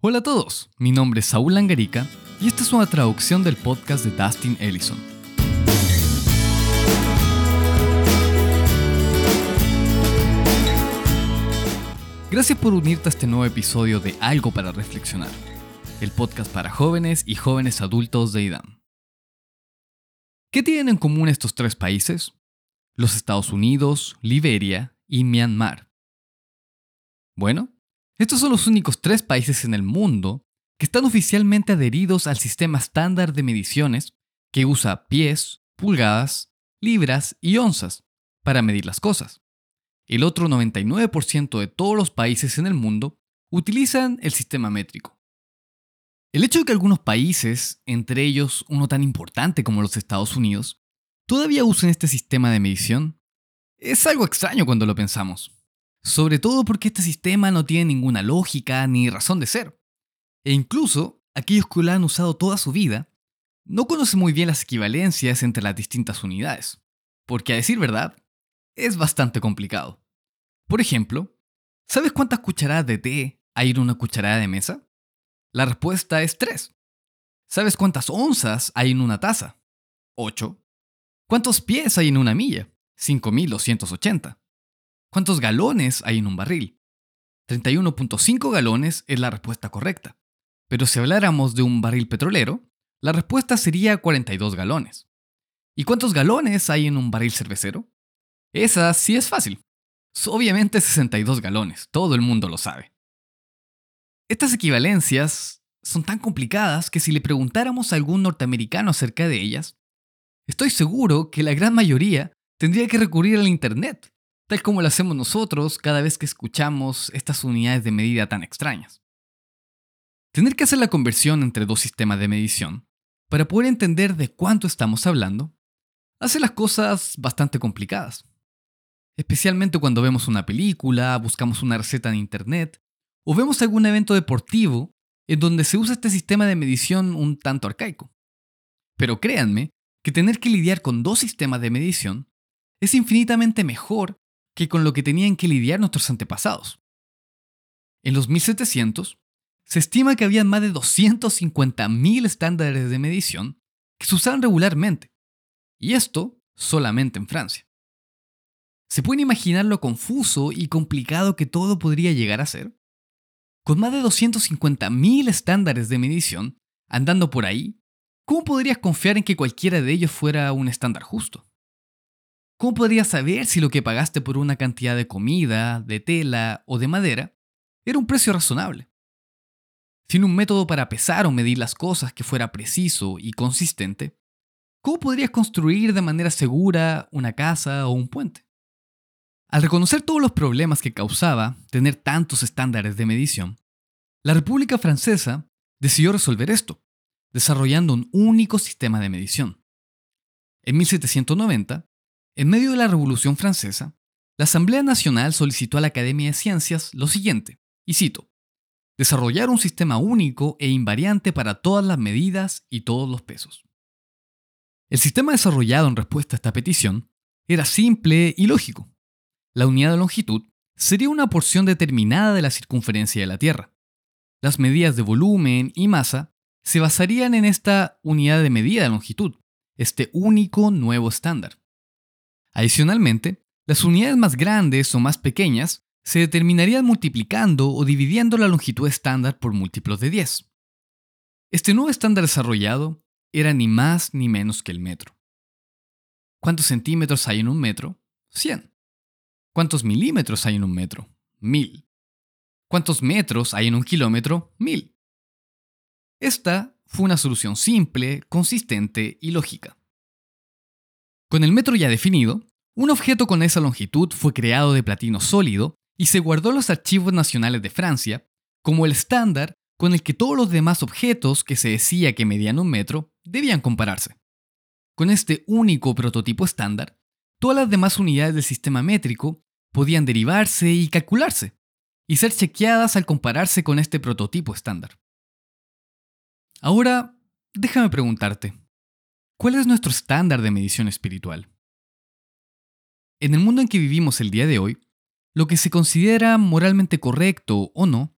Hola a todos, mi nombre es Saúl Langarica y esta es una traducción del podcast de Dustin Ellison. Gracias por unirte a este nuevo episodio de Algo para Reflexionar, el podcast para jóvenes y jóvenes adultos de IDAM. ¿Qué tienen en común estos tres países? Los Estados Unidos, Liberia y Myanmar. Bueno, estos son los únicos tres países en el mundo que están oficialmente adheridos al sistema estándar de mediciones que usa pies, pulgadas, libras y onzas para medir las cosas. El otro 99% de todos los países en el mundo utilizan el sistema métrico. El hecho de que algunos países, entre ellos uno tan importante como los Estados Unidos, todavía usen este sistema de medición, es algo extraño cuando lo pensamos sobre todo porque este sistema no tiene ninguna lógica ni razón de ser. E incluso aquellos que lo han usado toda su vida no conocen muy bien las equivalencias entre las distintas unidades, porque a decir verdad, es bastante complicado. Por ejemplo, ¿sabes cuántas cucharadas de té hay en una cucharada de mesa? La respuesta es 3. ¿Sabes cuántas onzas hay en una taza? 8. ¿Cuántos pies hay en una milla? 5280. ¿Cuántos galones hay en un barril? 31.5 galones es la respuesta correcta. Pero si habláramos de un barril petrolero, la respuesta sería 42 galones. ¿Y cuántos galones hay en un barril cervecero? Esa sí es fácil. Obviamente 62 galones, todo el mundo lo sabe. Estas equivalencias son tan complicadas que si le preguntáramos a algún norteamericano acerca de ellas, estoy seguro que la gran mayoría tendría que recurrir al Internet tal como lo hacemos nosotros cada vez que escuchamos estas unidades de medida tan extrañas. Tener que hacer la conversión entre dos sistemas de medición para poder entender de cuánto estamos hablando hace las cosas bastante complicadas. Especialmente cuando vemos una película, buscamos una receta en internet o vemos algún evento deportivo en donde se usa este sistema de medición un tanto arcaico. Pero créanme que tener que lidiar con dos sistemas de medición es infinitamente mejor que con lo que tenían que lidiar nuestros antepasados. En los 1700, se estima que había más de 250.000 estándares de medición que se usaban regularmente, y esto solamente en Francia. ¿Se pueden imaginar lo confuso y complicado que todo podría llegar a ser? Con más de 250.000 estándares de medición andando por ahí, ¿cómo podrías confiar en que cualquiera de ellos fuera un estándar justo? ¿Cómo podrías saber si lo que pagaste por una cantidad de comida, de tela o de madera era un precio razonable? Sin un método para pesar o medir las cosas que fuera preciso y consistente, ¿cómo podrías construir de manera segura una casa o un puente? Al reconocer todos los problemas que causaba tener tantos estándares de medición, la República Francesa decidió resolver esto, desarrollando un único sistema de medición. En 1790, en medio de la Revolución Francesa, la Asamblea Nacional solicitó a la Academia de Ciencias lo siguiente, y cito, desarrollar un sistema único e invariante para todas las medidas y todos los pesos. El sistema desarrollado en respuesta a esta petición era simple y lógico. La unidad de longitud sería una porción determinada de la circunferencia de la Tierra. Las medidas de volumen y masa se basarían en esta unidad de medida de longitud, este único nuevo estándar. Adicionalmente, las unidades más grandes o más pequeñas se determinarían multiplicando o dividiendo la longitud estándar por múltiplos de 10. Este nuevo estándar desarrollado era ni más ni menos que el metro. ¿Cuántos centímetros hay en un metro? 100. ¿Cuántos milímetros hay en un metro? 1000. ¿Cuántos metros hay en un kilómetro? 1000. Esta fue una solución simple, consistente y lógica. Con el metro ya definido, un objeto con esa longitud fue creado de platino sólido y se guardó en los archivos nacionales de Francia como el estándar con el que todos los demás objetos que se decía que medían un metro debían compararse. Con este único prototipo estándar, todas las demás unidades del sistema métrico podían derivarse y calcularse, y ser chequeadas al compararse con este prototipo estándar. Ahora, déjame preguntarte, ¿cuál es nuestro estándar de medición espiritual? En el mundo en que vivimos el día de hoy, lo que se considera moralmente correcto o no,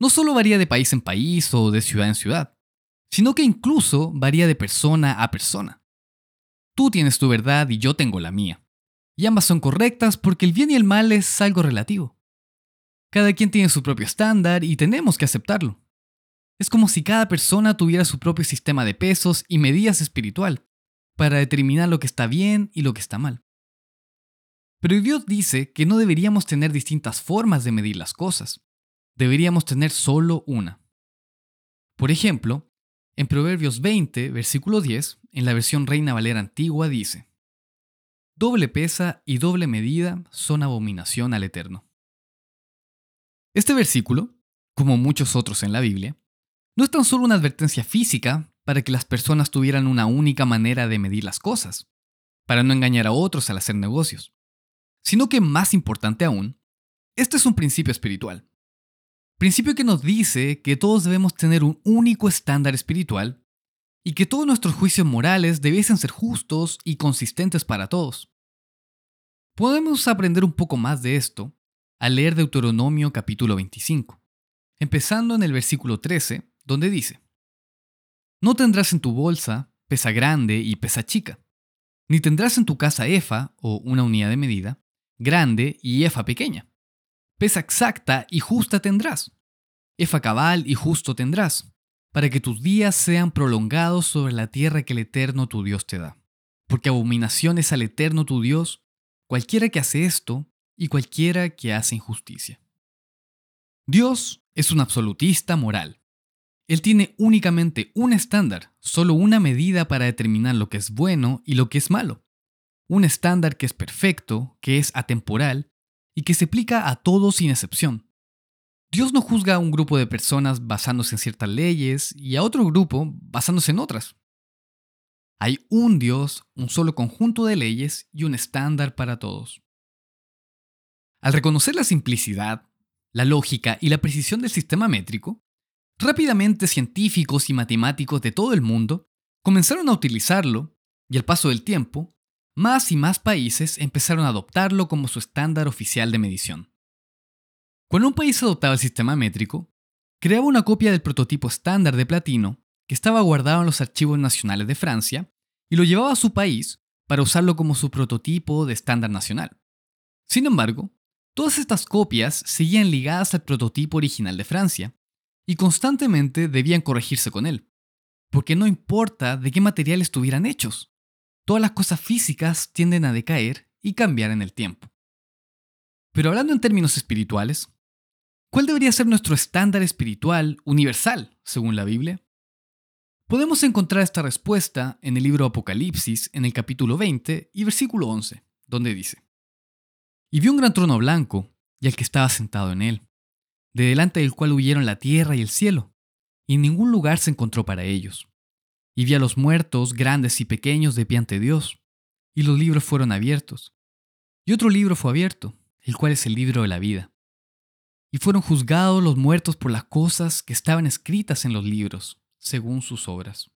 no solo varía de país en país o de ciudad en ciudad, sino que incluso varía de persona a persona. Tú tienes tu verdad y yo tengo la mía. Y ambas son correctas porque el bien y el mal es algo relativo. Cada quien tiene su propio estándar y tenemos que aceptarlo. Es como si cada persona tuviera su propio sistema de pesos y medidas espiritual para determinar lo que está bien y lo que está mal. Pero Dios dice que no deberíamos tener distintas formas de medir las cosas. Deberíamos tener solo una. Por ejemplo, en Proverbios 20, versículo 10, en la versión Reina Valera antigua dice, Doble pesa y doble medida son abominación al Eterno. Este versículo, como muchos otros en la Biblia, no es tan solo una advertencia física para que las personas tuvieran una única manera de medir las cosas, para no engañar a otros al hacer negocios, sino que más importante aún, este es un principio espiritual. Principio que nos dice que todos debemos tener un único estándar espiritual y que todos nuestros juicios morales debiesen ser justos y consistentes para todos. Podemos aprender un poco más de esto al leer Deuteronomio capítulo 25, empezando en el versículo 13, donde dice, No tendrás en tu bolsa pesa grande y pesa chica, ni tendrás en tu casa efa, o una unidad de medida, grande y efa pequeña. Pesa exacta y justa tendrás, efa cabal y justo tendrás, para que tus días sean prolongados sobre la tierra que el Eterno tu Dios te da. Porque abominación es al Eterno tu Dios cualquiera que hace esto y cualquiera que hace injusticia. Dios es un absolutista moral. Él tiene únicamente un estándar, solo una medida para determinar lo que es bueno y lo que es malo. Un estándar que es perfecto, que es atemporal y que se aplica a todos sin excepción. Dios no juzga a un grupo de personas basándose en ciertas leyes y a otro grupo basándose en otras. Hay un Dios, un solo conjunto de leyes y un estándar para todos. Al reconocer la simplicidad, la lógica y la precisión del sistema métrico, rápidamente científicos y matemáticos de todo el mundo comenzaron a utilizarlo y al paso del tiempo, más y más países empezaron a adoptarlo como su estándar oficial de medición. Cuando un país adoptaba el sistema métrico, creaba una copia del prototipo estándar de platino que estaba guardado en los archivos nacionales de Francia y lo llevaba a su país para usarlo como su prototipo de estándar nacional. Sin embargo, Todas estas copias seguían ligadas al prototipo original de Francia y constantemente debían corregirse con él, porque no importa de qué material estuvieran hechos, todas las cosas físicas tienden a decaer y cambiar en el tiempo. Pero hablando en términos espirituales, ¿cuál debería ser nuestro estándar espiritual universal, según la Biblia? Podemos encontrar esta respuesta en el libro Apocalipsis, en el capítulo 20 y versículo 11, donde dice, y vio un gran trono blanco y al que estaba sentado en él, de delante del cual huyeron la tierra y el cielo, y ningún lugar se encontró para ellos. Y vi a los muertos, grandes y pequeños, de pie ante Dios, y los libros fueron abiertos. Y otro libro fue abierto, el cual es el libro de la vida. Y fueron juzgados los muertos por las cosas que estaban escritas en los libros, según sus obras.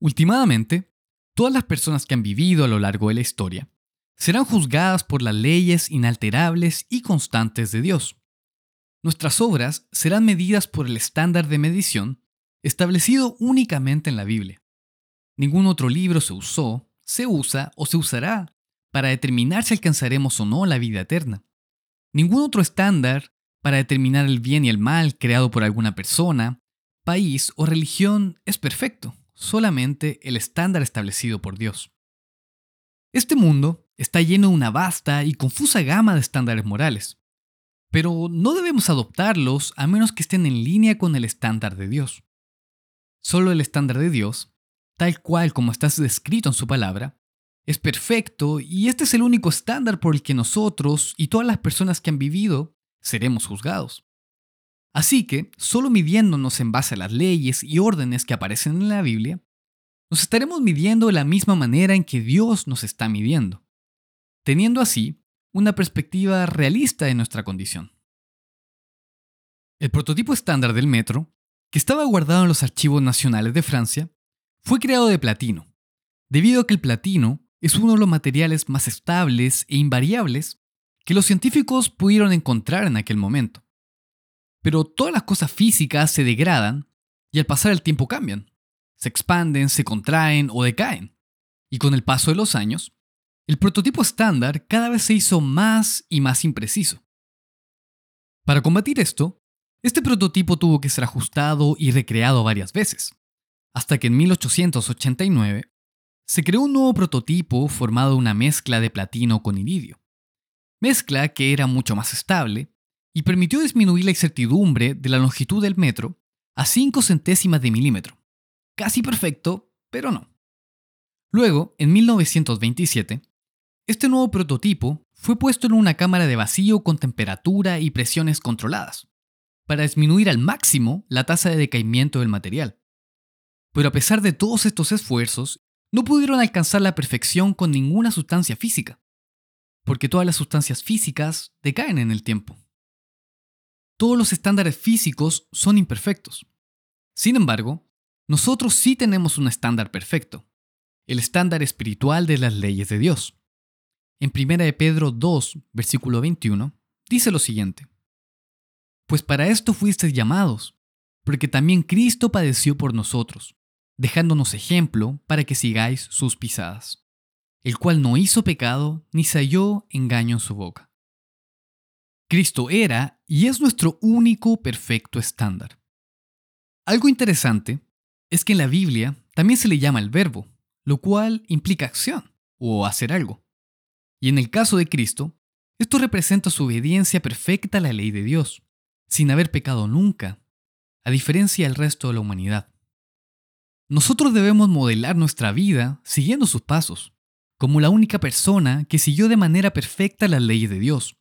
Últimamente, todas las personas que han vivido a lo largo de la historia serán juzgadas por las leyes inalterables y constantes de Dios. Nuestras obras serán medidas por el estándar de medición establecido únicamente en la Biblia. Ningún otro libro se usó, se usa o se usará para determinar si alcanzaremos o no la vida eterna. Ningún otro estándar para determinar el bien y el mal creado por alguna persona, país o religión es perfecto, solamente el estándar establecido por Dios. Este mundo está lleno de una vasta y confusa gama de estándares morales, pero no debemos adoptarlos a menos que estén en línea con el estándar de Dios. Solo el estándar de Dios, tal cual como está descrito en su palabra, es perfecto y este es el único estándar por el que nosotros y todas las personas que han vivido seremos juzgados. Así que, solo midiéndonos en base a las leyes y órdenes que aparecen en la Biblia, nos estaremos midiendo de la misma manera en que Dios nos está midiendo teniendo así una perspectiva realista de nuestra condición. El prototipo estándar del metro, que estaba guardado en los archivos nacionales de Francia, fue creado de platino, debido a que el platino es uno de los materiales más estables e invariables que los científicos pudieron encontrar en aquel momento. Pero todas las cosas físicas se degradan y al pasar el tiempo cambian. Se expanden, se contraen o decaen. Y con el paso de los años, el prototipo estándar cada vez se hizo más y más impreciso. Para combatir esto, este prototipo tuvo que ser ajustado y recreado varias veces, hasta que en 1889 se creó un nuevo prototipo formado de una mezcla de platino con iridio, mezcla que era mucho más estable y permitió disminuir la incertidumbre de la longitud del metro a 5 centésimas de milímetro. Casi perfecto, pero no. Luego, en 1927, este nuevo prototipo fue puesto en una cámara de vacío con temperatura y presiones controladas, para disminuir al máximo la tasa de decaimiento del material. Pero a pesar de todos estos esfuerzos, no pudieron alcanzar la perfección con ninguna sustancia física, porque todas las sustancias físicas decaen en el tiempo. Todos los estándares físicos son imperfectos. Sin embargo, nosotros sí tenemos un estándar perfecto, el estándar espiritual de las leyes de Dios. En 1 de Pedro 2, versículo 21, dice lo siguiente. Pues para esto fuisteis llamados, porque también Cristo padeció por nosotros, dejándonos ejemplo para que sigáis sus pisadas, el cual no hizo pecado ni se halló engaño en su boca. Cristo era y es nuestro único perfecto estándar. Algo interesante es que en la Biblia también se le llama el verbo, lo cual implica acción o hacer algo. Y en el caso de Cristo, esto representa su obediencia perfecta a la ley de Dios, sin haber pecado nunca, a diferencia del resto de la humanidad. Nosotros debemos modelar nuestra vida siguiendo sus pasos, como la única persona que siguió de manera perfecta las leyes de Dios,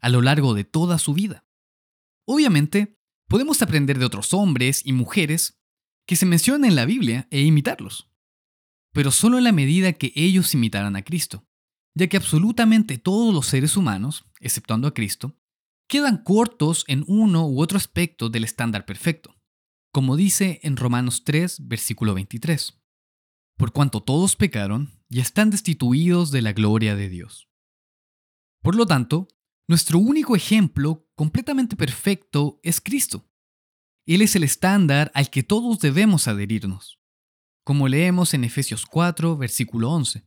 a lo largo de toda su vida. Obviamente, podemos aprender de otros hombres y mujeres que se mencionan en la Biblia e imitarlos, pero solo en la medida que ellos imitaran a Cristo, ya que absolutamente todos los seres humanos, exceptuando a Cristo, quedan cortos en uno u otro aspecto del estándar perfecto, como dice en Romanos 3, versículo 23. Por cuanto todos pecaron y están destituidos de la gloria de Dios. Por lo tanto, nuestro único ejemplo completamente perfecto es Cristo. Él es el estándar al que todos debemos adherirnos, como leemos en Efesios 4, versículo 11.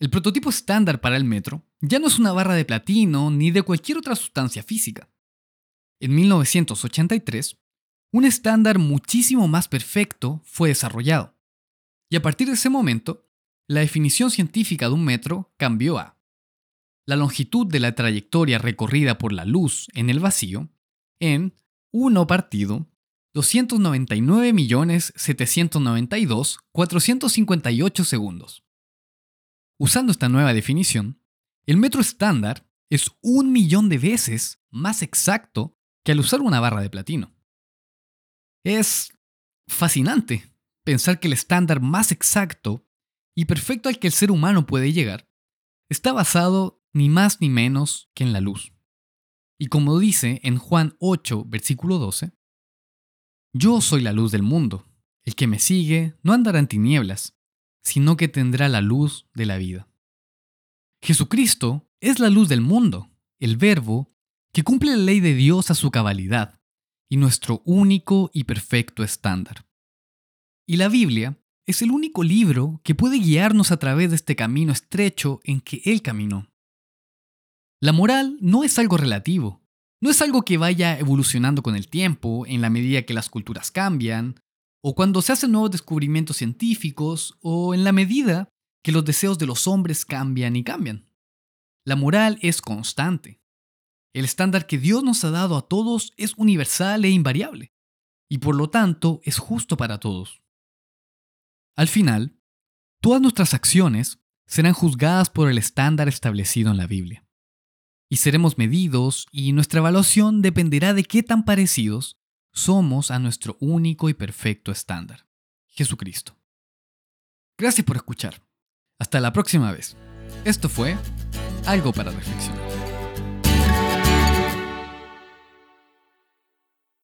el prototipo estándar para el metro ya no es una barra de platino ni de cualquier otra sustancia física. En 1983, un estándar muchísimo más perfecto fue desarrollado. Y a partir de ese momento, la definición científica de un metro cambió a la longitud de la trayectoria recorrida por la luz en el vacío en 1 partido 299.792.458 segundos. Usando esta nueva definición, el metro estándar es un millón de veces más exacto que al usar una barra de platino. Es fascinante pensar que el estándar más exacto y perfecto al que el ser humano puede llegar está basado ni más ni menos que en la luz. Y como dice en Juan 8, versículo 12, Yo soy la luz del mundo. El que me sigue no andará en tinieblas, sino que tendrá la luz de la vida. Jesucristo es la luz del mundo, el verbo que cumple la ley de Dios a su cabalidad y nuestro único y perfecto estándar. Y la Biblia es el único libro que puede guiarnos a través de este camino estrecho en que Él caminó. La moral no es algo relativo, no es algo que vaya evolucionando con el tiempo en la medida que las culturas cambian, o cuando se hacen nuevos descubrimientos científicos, o en la medida que los deseos de los hombres cambian y cambian. La moral es constante. El estándar que Dios nos ha dado a todos es universal e invariable, y por lo tanto es justo para todos. Al final, todas nuestras acciones serán juzgadas por el estándar establecido en la Biblia. Y seremos medidos y nuestra evaluación dependerá de qué tan parecidos somos a nuestro único y perfecto estándar, Jesucristo. Gracias por escuchar. Hasta la próxima vez. Esto fue Algo para Reflexionar.